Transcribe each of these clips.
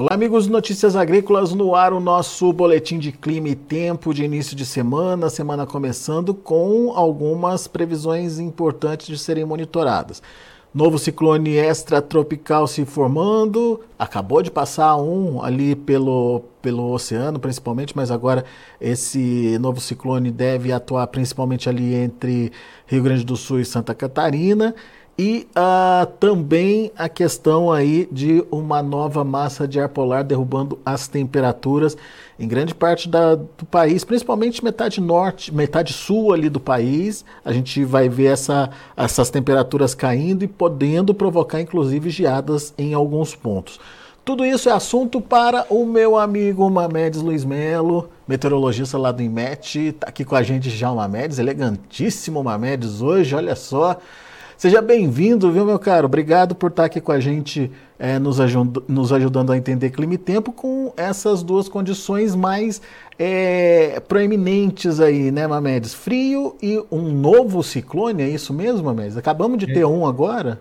Olá, amigos Notícias Agrícolas, no ar o nosso boletim de clima e tempo de início de semana, semana começando com algumas previsões importantes de serem monitoradas. Novo ciclone extratropical se formando, acabou de passar um ali pelo, pelo oceano, principalmente, mas agora esse novo ciclone deve atuar principalmente ali entre Rio Grande do Sul e Santa Catarina. E uh, também a questão aí de uma nova massa de ar polar derrubando as temperaturas em grande parte da, do país, principalmente metade norte, metade sul ali do país. A gente vai ver essa, essas temperaturas caindo e podendo provocar inclusive geadas em alguns pontos. Tudo isso é assunto para o meu amigo Mamedes Luiz Melo, meteorologista lá do IMET. Está aqui com a gente já o Mamedes, elegantíssimo Mamedes hoje, olha só. Seja bem-vindo, viu, meu caro? Obrigado por estar aqui com a gente, é, nos, ajud nos, ajudando a entender clima e tempo com essas duas condições mais é, proeminentes aí, né, Mamedes? Frio e um novo ciclone, é isso mesmo, Mamedes? Acabamos de ter é. um agora.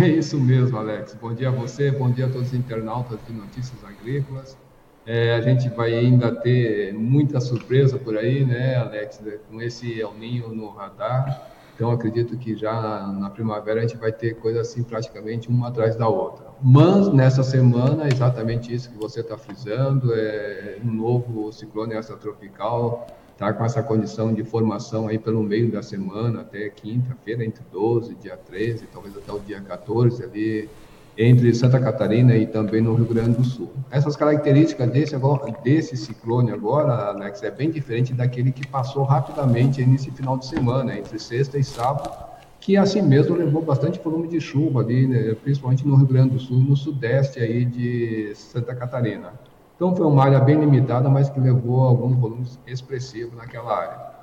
É isso mesmo, Alex. Bom dia a você, bom dia a todos os internautas de Notícias Agrícolas. É, a gente vai ainda ter muita surpresa por aí, né, Alex, com esse El Ninho no radar. Então, acredito que já na primavera a gente vai ter coisa assim praticamente uma atrás da outra. Mas nessa semana, exatamente isso que você está frisando, é um novo ciclone extratropical, está com essa condição de formação aí pelo meio da semana, até quinta-feira, entre 12, dia 13, talvez até o dia 14 ali, entre Santa Catarina e também no Rio Grande do Sul. Essas características desse, agora, desse ciclone agora, Alex, é bem diferente daquele que passou rapidamente nesse final de semana, entre sexta e sábado, que assim mesmo levou bastante volume de chuva ali, né, principalmente no Rio Grande do Sul, no sudeste aí de Santa Catarina. Então foi uma área bem limitada, mas que levou alguns volumes expressivos naquela área.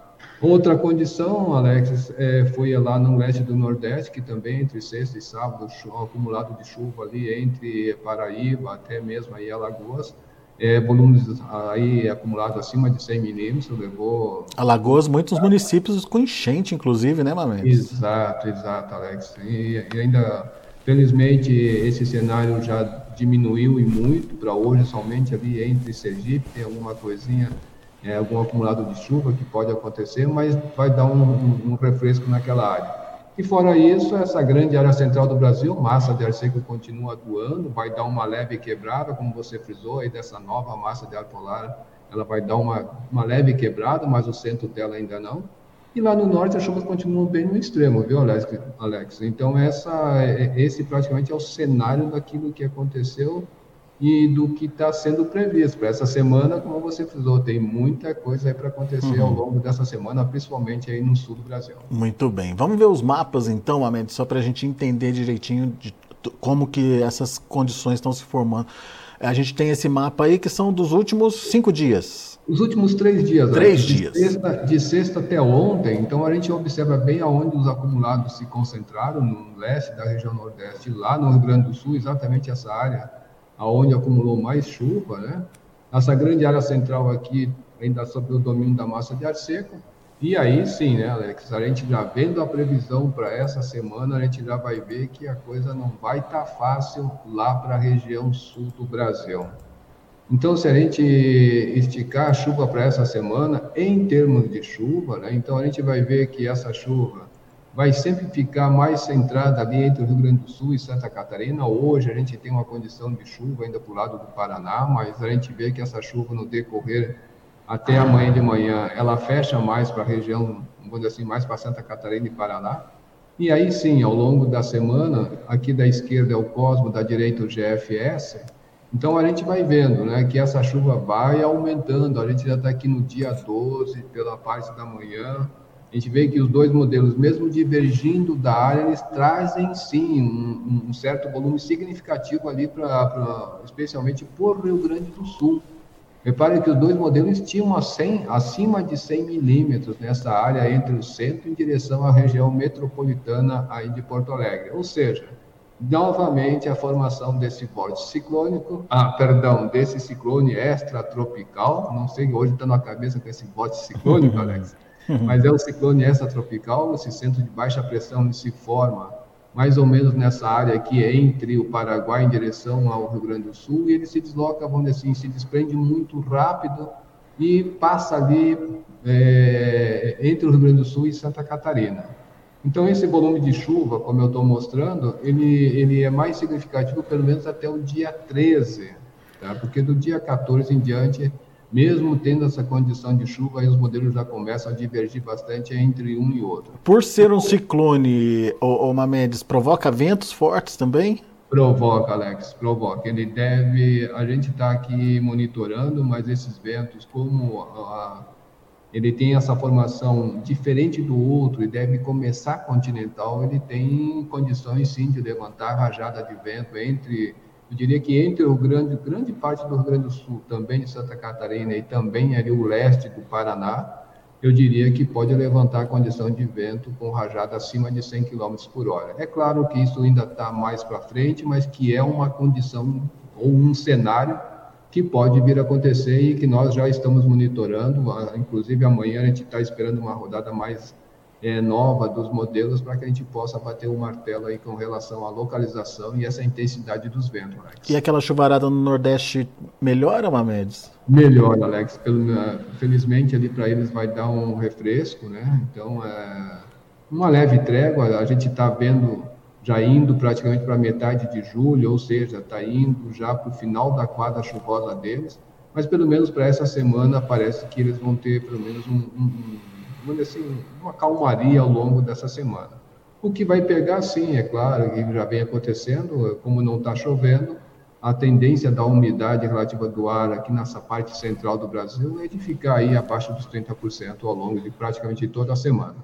Outra condição, Alex, é, foi lá no leste do Nordeste, que também entre sexta e sábado, acumulado de chuva ali entre Paraíba até mesmo aí Alagoas, é, volumes aí acumulados acima de 100 milímetros, levou... Alagoas, muitos municípios com enchente, inclusive, né, Mamãe? Exato, exato, Alex. E, e ainda, felizmente, esse cenário já diminuiu e muito para hoje, somente ali entre Sergipe, tem alguma coisinha é, algum acumulado de chuva que pode acontecer, mas vai dar um, um, um, refresco naquela área. E fora isso, essa grande área central do Brasil, massa de ar seco continua atuando, vai dar uma leve quebrada, como você frisou, aí dessa nova massa de ar polar, ela vai dar uma, uma leve quebrada, mas o centro dela ainda não. E lá no norte as chuvas continuam bem no extremo, viu, Alex? Então essa, é, esse praticamente é o cenário daquilo que aconteceu e do que está sendo previsto para essa semana, como você falou, tem muita coisa aí para acontecer uhum. ao longo dessa semana, principalmente aí no sul do Brasil. Muito bem. Vamos ver os mapas então, Ahmed, só para a gente entender direitinho de como que essas condições estão se formando. A gente tem esse mapa aí que são dos últimos cinco dias. Os últimos três dias. Três de dias. Sexta, de sexta até ontem, então a gente observa bem aonde os acumulados se concentraram, no leste da região nordeste, lá no Rio Grande do Sul, exatamente essa área aonde acumulou mais chuva, né? Essa grande área central aqui ainda sob o domínio da massa de ar seco. E aí sim, né, Alex? A gente já vendo a previsão para essa semana, a gente já vai ver que a coisa não vai estar tá fácil lá para a região sul do Brasil. Então, se a gente esticar a chuva para essa semana, em termos de chuva, né, então a gente vai ver que essa chuva vai sempre ficar mais centrada ali entre o Rio Grande do Sul e Santa Catarina. Hoje a gente tem uma condição de chuva ainda para o lado do Paraná, mas a gente vê que essa chuva no decorrer até amanhã de manhã, ela fecha mais para a região, vamos dizer assim, mais para Santa Catarina e Paraná. E aí sim, ao longo da semana, aqui da esquerda é o Cosmo, da direita o GFS. Então a gente vai vendo né, que essa chuva vai aumentando. A gente já está aqui no dia 12, pela parte da manhã, a gente vê que os dois modelos, mesmo divergindo da área, eles trazem sim um, um certo volume significativo ali para, especialmente por Rio Grande do Sul. Reparem que os dois modelos tinham 100, acima de 100 milímetros nessa área entre o centro em direção à região metropolitana aí de Porto Alegre. Ou seja, novamente a formação desse vórtice ciclônico, ah, perdão, desse ciclone extratropical, não sei, hoje está na cabeça com esse vórtice ciclônico, Alex, Mas é um ciclone extratropical, esse centro de baixa pressão se forma mais ou menos nessa área aqui entre o Paraguai em direção ao Rio Grande do Sul, e ele se desloca, vamos dizer assim, se desprende muito rápido e passa ali é, entre o Rio Grande do Sul e Santa Catarina. Então, esse volume de chuva, como eu estou mostrando, ele, ele é mais significativo pelo menos até o dia 13, tá? porque do dia 14 em diante, mesmo tendo essa condição de chuva, aí os modelos já começam a divergir bastante entre um e outro. Por ser um ciclone, o, o Mamedes, provoca ventos fortes também? Provoca, Alex, provoca. Ele deve. A gente está aqui monitorando, mas esses ventos, como a, ele tem essa formação diferente do outro e deve começar continental, ele tem condições sim de levantar rajada de vento entre, eu diria que entre o grande, grande parte do Rio Grande do Sul, também de Santa Catarina e também ali o leste do Paraná, eu diria que pode levantar condição de vento com rajada acima de 100 km por hora. É claro que isso ainda está mais para frente, mas que é uma condição ou um cenário que pode vir a acontecer e que nós já estamos monitorando. Inclusive, amanhã a gente está esperando uma rodada mais é, nova dos modelos para que a gente possa bater o martelo aí com relação à localização e essa intensidade dos ventos, Alex. E aquela chuvarada no Nordeste melhora, Mamedes? Melhora, Alex. Felizmente ali para eles vai dar um refresco, né? Então, é uma leve trégua. A gente está vendo já indo praticamente para metade de julho, ou seja, está indo já para o final da quadra chuvosa deles, mas pelo menos para essa semana parece que eles vão ter pelo menos um, um, um assim, uma calmaria ao longo dessa semana. O que vai pegar, sim, é claro, e já vem acontecendo, como não está chovendo, a tendência da umidade relativa do ar aqui nessa parte central do Brasil é de ficar aí abaixo dos 30% ao longo de praticamente toda a semana.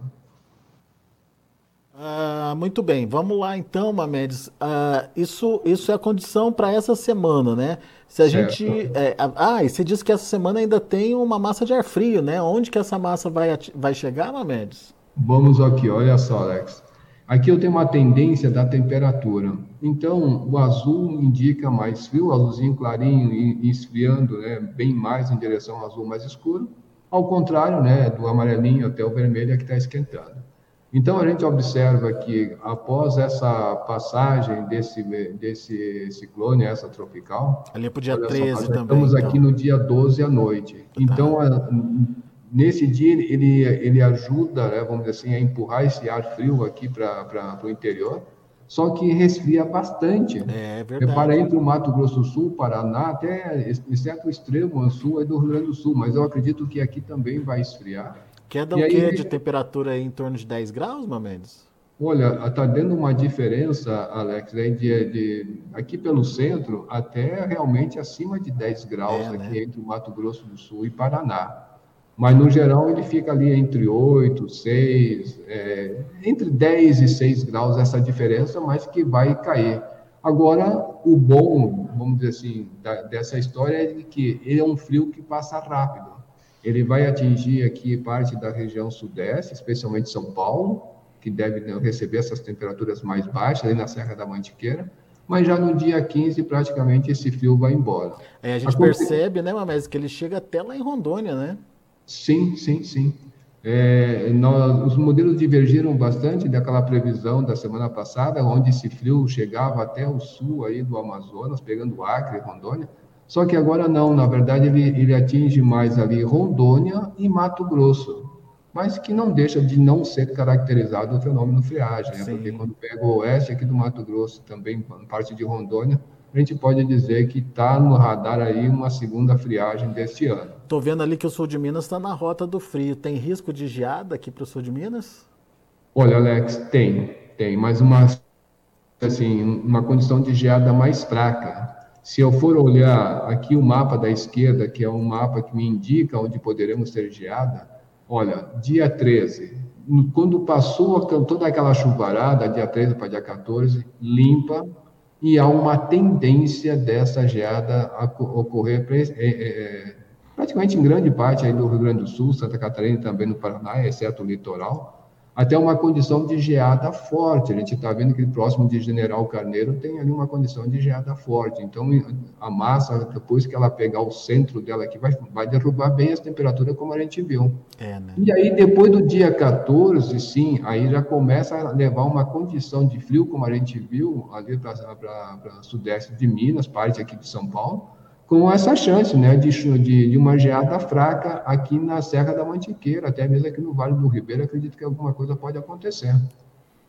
Ah, muito bem, vamos lá então, Mamedes. Ah, isso, isso é a condição para essa semana, né? Se a gente. É, ah, e você disse que essa semana ainda tem uma massa de ar frio, né? Onde que essa massa vai, vai chegar, Mamedes? Vamos aqui, olha só, Alex. Aqui eu tenho uma tendência da temperatura. Então, o azul indica mais frio, o azulzinho clarinho e esfriando né, bem mais em direção ao azul mais escuro. Ao contrário, né, do amarelinho até o vermelho é que está esquentando. Então, a gente observa que após essa passagem desse, desse ciclone, essa tropical. Ali para o dia 13 só, também. Estamos então. aqui no dia 12 à noite. Tá. Então, a, nesse dia, ele, ele ajuda, né, vamos dizer assim, a empurrar esse ar frio aqui para o interior. Só que resfria bastante. É, é verdade. Para entre o Mato Grosso do Sul, Paraná, até exceto o extremo sul é do Rio Grande do Sul, mas eu acredito que aqui também vai esfriar. Queda o quê de temperatura aí em torno de 10 graus, Mamedes? Olha, está dando uma diferença, Alex, né, de, de, aqui pelo centro até realmente acima de 10 graus é, aqui né? entre o Mato Grosso do Sul e Paraná. Mas no geral ele fica ali entre 8, 6, é, entre 10 e 6 graus essa diferença, mas que vai cair. Agora, o bom, vamos dizer assim, da, dessa história é que ele é um frio que passa rápido. Ele vai atingir aqui parte da região sudeste, especialmente São Paulo, que deve né, receber essas temperaturas mais baixas, ali na Serra da Mantiqueira. Mas já no dia 15, praticamente, esse frio vai embora. É, a gente a percebe, né, Mamés, que ele chega até lá em Rondônia, né? Sim, sim, sim. É, nós, os modelos divergiram bastante daquela previsão da semana passada, onde esse frio chegava até o sul aí do Amazonas, pegando Acre e Rondônia. Só que agora não, na verdade ele, ele atinge mais ali Rondônia e Mato Grosso, mas que não deixa de não ser caracterizado o fenômeno friagem, né? porque quando pega o oeste aqui do Mato Grosso, também parte de Rondônia, a gente pode dizer que está no radar aí uma segunda friagem deste ano. Estou vendo ali que o sul de Minas está na rota do frio. Tem risco de geada aqui para o sul de Minas? Olha, Alex, tem, tem, mas uma, assim, uma condição de geada mais fraca. Se eu for olhar aqui o mapa da esquerda, que é um mapa que me indica onde poderemos ter geada, olha, dia 13, quando passou toda aquela chuvarada, dia 13 para dia 14, limpa, e há uma tendência dessa geada ocorrer é, é, é, praticamente em grande parte aí do Rio Grande do Sul, Santa Catarina e também no Paraná, exceto o litoral. Até uma condição de geada forte. A gente está vendo que próximo de General Carneiro tem ali uma condição de geada forte. Então, a massa, depois que ela pegar o centro dela aqui, vai, vai derrubar bem as temperaturas, como a gente viu. É, né? E aí, depois do dia 14, sim, aí já começa a levar uma condição de frio, como a gente viu ali para sudeste de Minas, parte aqui de São Paulo com essa chance né, de, de, de, uma geada fraca aqui na Serra da Mantiqueira, até mesmo aqui no Vale do Ribeiro, acredito que alguma coisa pode acontecer.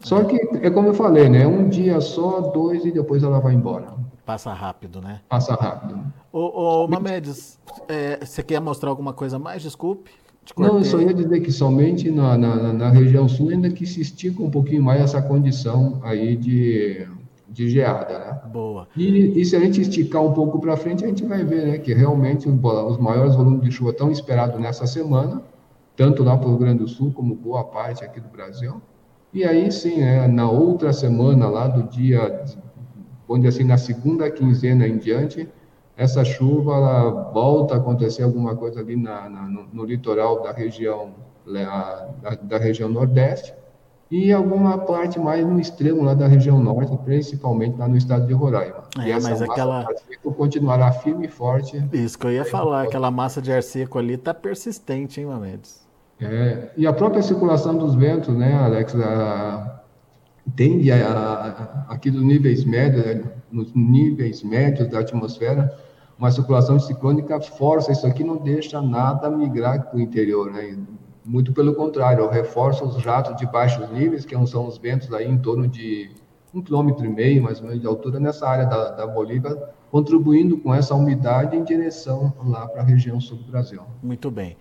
Só que, é como eu falei, né? Um dia só, dois e depois ela vai embora. Passa rápido, né? Passa rápido. Ô, ô Mamedes, é, você quer mostrar alguma coisa mais? Desculpe. Não, eu só ia dizer que somente na, na, na região sul ainda que se estica um pouquinho mais essa condição aí de de geada, né? Boa. E, e, se a gente esticar um pouco para frente, a gente vai ver, né, que realmente os maiores volumes de chuva estão esperados nessa semana, tanto lá para o Rio Grande do Sul como boa parte aqui do Brasil. E aí sim, né, na outra semana lá do dia, onde assim na segunda quinzena em diante, essa chuva ela volta a acontecer alguma coisa ali na, na no, no, litoral da região da, da região nordeste e alguma parte mais no extremo lá da região norte, principalmente lá no estado de Roraima. É, e essa mas aquela continuará firme e forte. Isso que eu ia falar, aquela massa de ar seco ali está persistente, hein, Mamedes? É, e a própria circulação dos ventos, né, Alex, a, tende a, a, aqui dos níveis médios, nos níveis médios da atmosfera, uma circulação ciclônica força isso aqui, não deixa nada migrar para o interior, né? Muito pelo contrário, reforça os jatos de baixos níveis, que são os ventos aí em torno de um quilômetro e meio, mais ou menos, de altura nessa área da, da Bolívia, contribuindo com essa umidade em direção lá para a região sul do Brasil. Muito bem.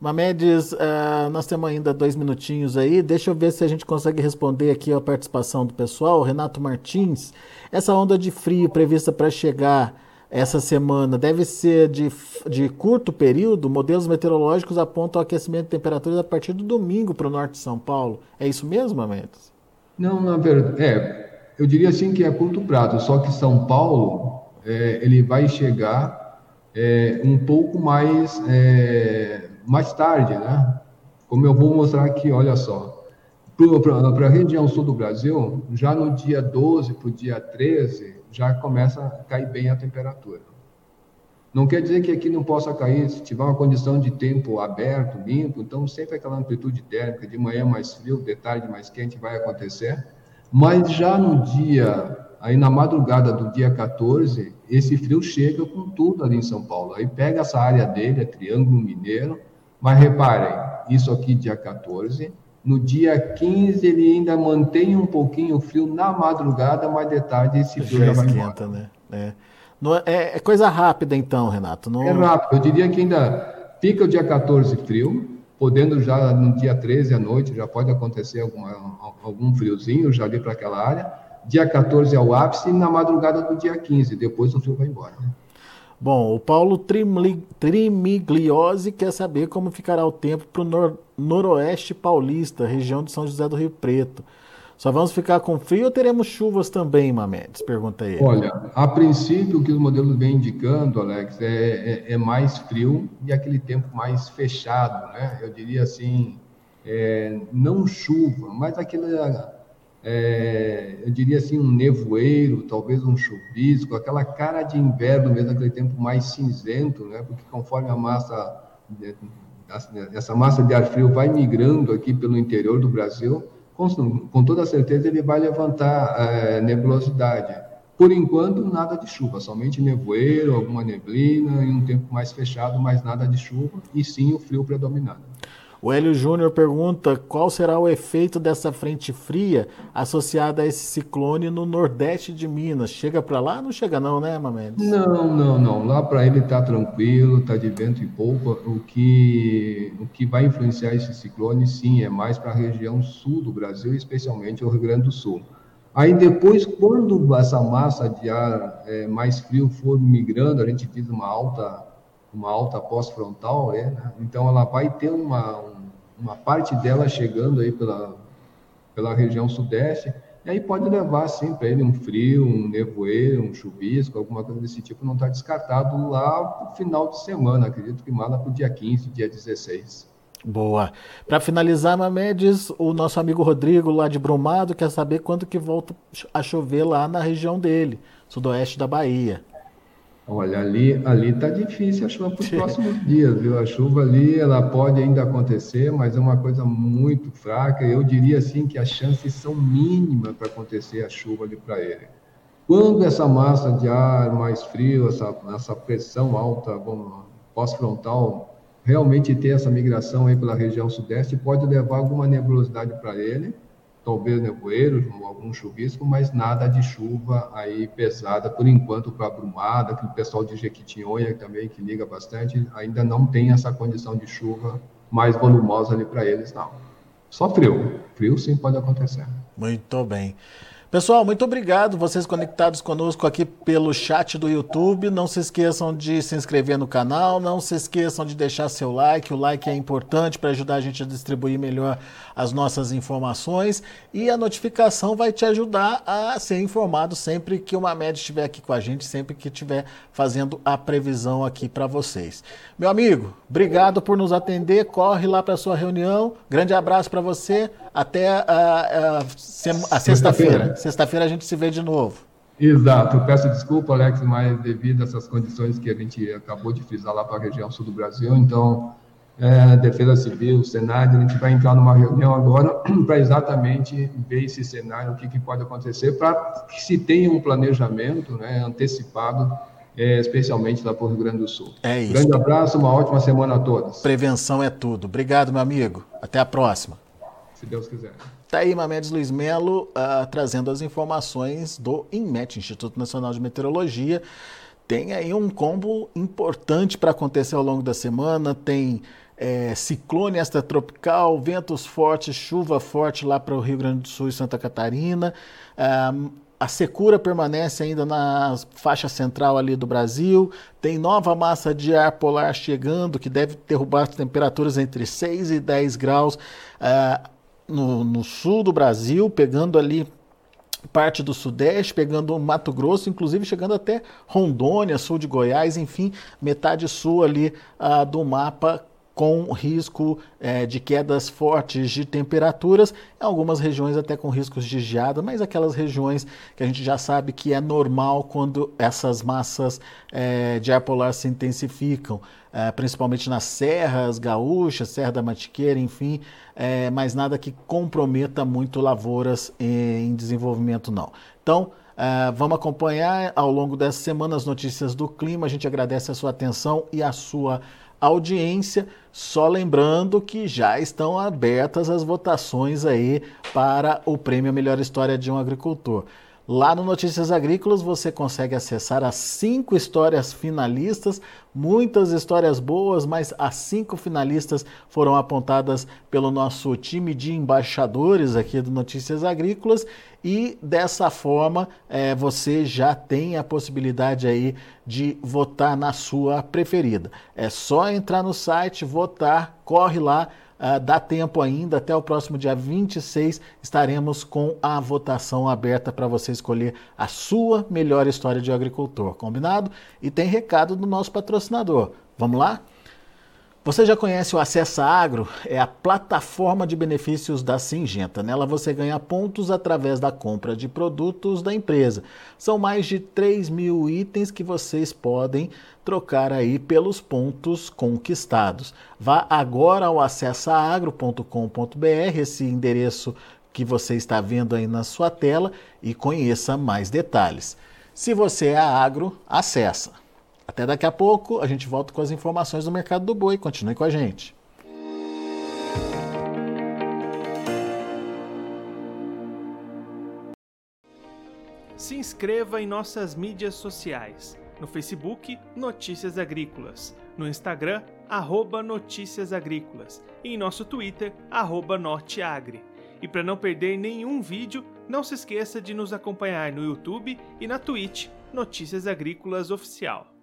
Mamedes, uh, nós temos ainda dois minutinhos aí. Deixa eu ver se a gente consegue responder aqui a participação do pessoal. Renato Martins, essa onda de frio prevista para chegar essa semana deve ser de, de curto período. Modelos meteorológicos apontam aquecimento de temperaturas a partir do domingo para o norte de São Paulo. É isso mesmo, Mendes? Não, na verdade, é, eu diria assim que é curto prazo, só que São Paulo é, ele vai chegar é, um pouco mais, é, mais tarde, né? Como eu vou mostrar aqui, olha só. Para a região sul do Brasil, já no dia 12 para o dia 13, já começa a cair bem a temperatura. Não quer dizer que aqui não possa cair, se tiver uma condição de tempo aberto, limpo, então sempre aquela amplitude térmica, de manhã mais frio, de tarde mais quente, vai acontecer. Mas já no dia, aí na madrugada do dia 14, esse frio chega com tudo ali em São Paulo. Aí pega essa área dele, é Triângulo Mineiro, mas reparem, isso aqui dia 14, no dia 15 ele ainda mantém um pouquinho frio na madrugada, mas de tarde esse frio já, esquenta, embora. né? É. é, é, coisa rápida então, Renato. Não... É rápido. Eu diria que ainda fica o dia 14 frio, podendo já no dia 13 à noite já pode acontecer alguma, algum friozinho já ali para aquela área. Dia 14 é o ápice e na madrugada do dia 15, depois o frio vai embora. Né? Bom, o Paulo Trimigliosi quer saber como ficará o tempo para o nor noroeste paulista, região de São José do Rio Preto. Só vamos ficar com frio ou teremos chuvas também, Mamedes? Pergunta ele. Olha, a princípio o que os modelos vêm indicando, Alex, é, é, é mais frio e aquele tempo mais fechado, né? Eu diria assim, é, não chuva, mas aquele é, eu diria assim, um nevoeiro, talvez um chuvisco, aquela cara de inverno mesmo, aquele tempo mais cinzento, né? Porque conforme a massa, essa massa de ar frio vai migrando aqui pelo interior do Brasil, com, com toda certeza ele vai levantar é, nebulosidade. Por enquanto, nada de chuva, somente nevoeiro, alguma neblina e um tempo mais fechado, mas nada de chuva, e sim o frio predominando. O Hélio Júnior pergunta qual será o efeito dessa frente fria associada a esse ciclone no nordeste de Minas. Chega para lá? Não chega não, né, Mamedes? Não, não, não. Lá para ele está tranquilo, está de vento e pouco. O que, o que vai influenciar esse ciclone, sim, é mais para a região sul do Brasil, especialmente o Rio Grande do Sul. Aí depois, quando essa massa de ar é, mais frio for migrando, a gente diz uma alta uma alta pós-frontal, né? então ela vai ter uma, uma parte dela chegando aí pela, pela região sudeste, e aí pode levar, sim, para ele um frio, um nevoeiro, um chuvisco, alguma coisa desse tipo, não está descartado lá no final de semana, acredito que lá para o dia 15, dia 16. Boa. Para finalizar, Mamedes, o nosso amigo Rodrigo lá de Brumado quer saber quando que volta a chover lá na região dele, sudoeste da Bahia. Olha, ali ali tá difícil a chuva para os próximos dias, viu? A chuva ali, ela pode ainda acontecer, mas é uma coisa muito fraca. Eu diria assim que as chances são mínimas para acontecer a chuva ali para ele. Quando essa massa de ar mais frio, essa, essa pressão alta pós-frontal realmente ter essa migração aí pela região sudeste, pode levar alguma nebulosidade para ele, talvez nevoeiros, algum chuvisco, mas nada de chuva aí pesada, por enquanto, para Brumada, que o pessoal de Jequitinhonha também, que liga bastante, ainda não tem essa condição de chuva mais volumosa ali para eles, não. Só frio. Frio sim pode acontecer. Muito bem. Pessoal, muito obrigado vocês conectados conosco aqui pelo chat do YouTube. Não se esqueçam de se inscrever no canal, não se esqueçam de deixar seu like. O like é importante para ajudar a gente a distribuir melhor as nossas informações e a notificação vai te ajudar a ser informado sempre que uma média estiver aqui com a gente, sempre que estiver fazendo a previsão aqui para vocês. Meu amigo, obrigado por nos atender. Corre lá para sua reunião. Grande abraço para você. Até a, a, a sexta-feira. Sexta-feira a gente se vê de novo. Exato. Peço desculpa, Alex, mas devido a essas condições que a gente acabou de frisar lá para a região sul do Brasil, então, é, Defesa Civil, Senado, a gente vai entrar numa reunião agora para exatamente ver esse cenário, o que, que pode acontecer, para que se tenha um planejamento né, antecipado é, especialmente lá para o Rio Grande do Sul. É isso. Grande abraço, uma ótima semana a todos. Prevenção é tudo. Obrigado, meu amigo. Até a próxima se Deus quiser. Tá aí Mamedes Luiz Melo uh, trazendo as informações do INMET, Instituto Nacional de Meteorologia. Tem aí um combo importante para acontecer ao longo da semana. Tem é, ciclone extratropical, ventos fortes, chuva forte lá para o Rio Grande do Sul e Santa Catarina. Uh, a secura permanece ainda na faixa central ali do Brasil. Tem nova massa de ar polar chegando, que deve derrubar temperaturas entre 6 e 10 graus. Uh, no, no sul do Brasil, pegando ali parte do Sudeste, pegando o Mato Grosso, inclusive chegando até Rondônia, sul de Goiás, enfim, metade sul ali uh, do mapa com risco é, de quedas fortes de temperaturas, em algumas regiões até com riscos de geada, mas aquelas regiões que a gente já sabe que é normal quando essas massas é, de ar polar se intensificam, é, principalmente nas serras gaúchas, Serra da Mantiqueira, enfim, é, mas nada que comprometa muito lavouras em desenvolvimento não. Então, Uh, vamos acompanhar ao longo dessa semana as notícias do clima. A gente agradece a sua atenção e a sua audiência. Só lembrando que já estão abertas as votações aí para o prêmio Melhor História de um Agricultor. Lá no Notícias Agrícolas você consegue acessar as cinco histórias finalistas, muitas histórias boas, mas as cinco finalistas foram apontadas pelo nosso time de embaixadores aqui do Notícias Agrícolas e dessa forma é, você já tem a possibilidade aí de votar na sua preferida. É só entrar no site, votar, corre lá Uh, dá tempo ainda, até o próximo dia 26 estaremos com a votação aberta para você escolher a sua melhor história de agricultor, combinado? E tem recado do nosso patrocinador. Vamos lá? Você já conhece o Acessa Agro? É a plataforma de benefícios da Singenta. Nela você ganha pontos através da compra de produtos da empresa. São mais de 3 mil itens que vocês podem trocar aí pelos pontos conquistados. Vá agora ao acessaagro.com.br, esse endereço que você está vendo aí na sua tela e conheça mais detalhes. Se você é agro, acessa. Até daqui a pouco, a gente volta com as informações do mercado do boi. Continue com a gente. Se inscreva em nossas mídias sociais. No Facebook, Notícias Agrícolas. No Instagram, arroba Notícias Agrícolas. E em nosso Twitter, arroba Norteagri. E para não perder nenhum vídeo, não se esqueça de nos acompanhar no YouTube e na Twitch, Notícias Agrícolas Oficial.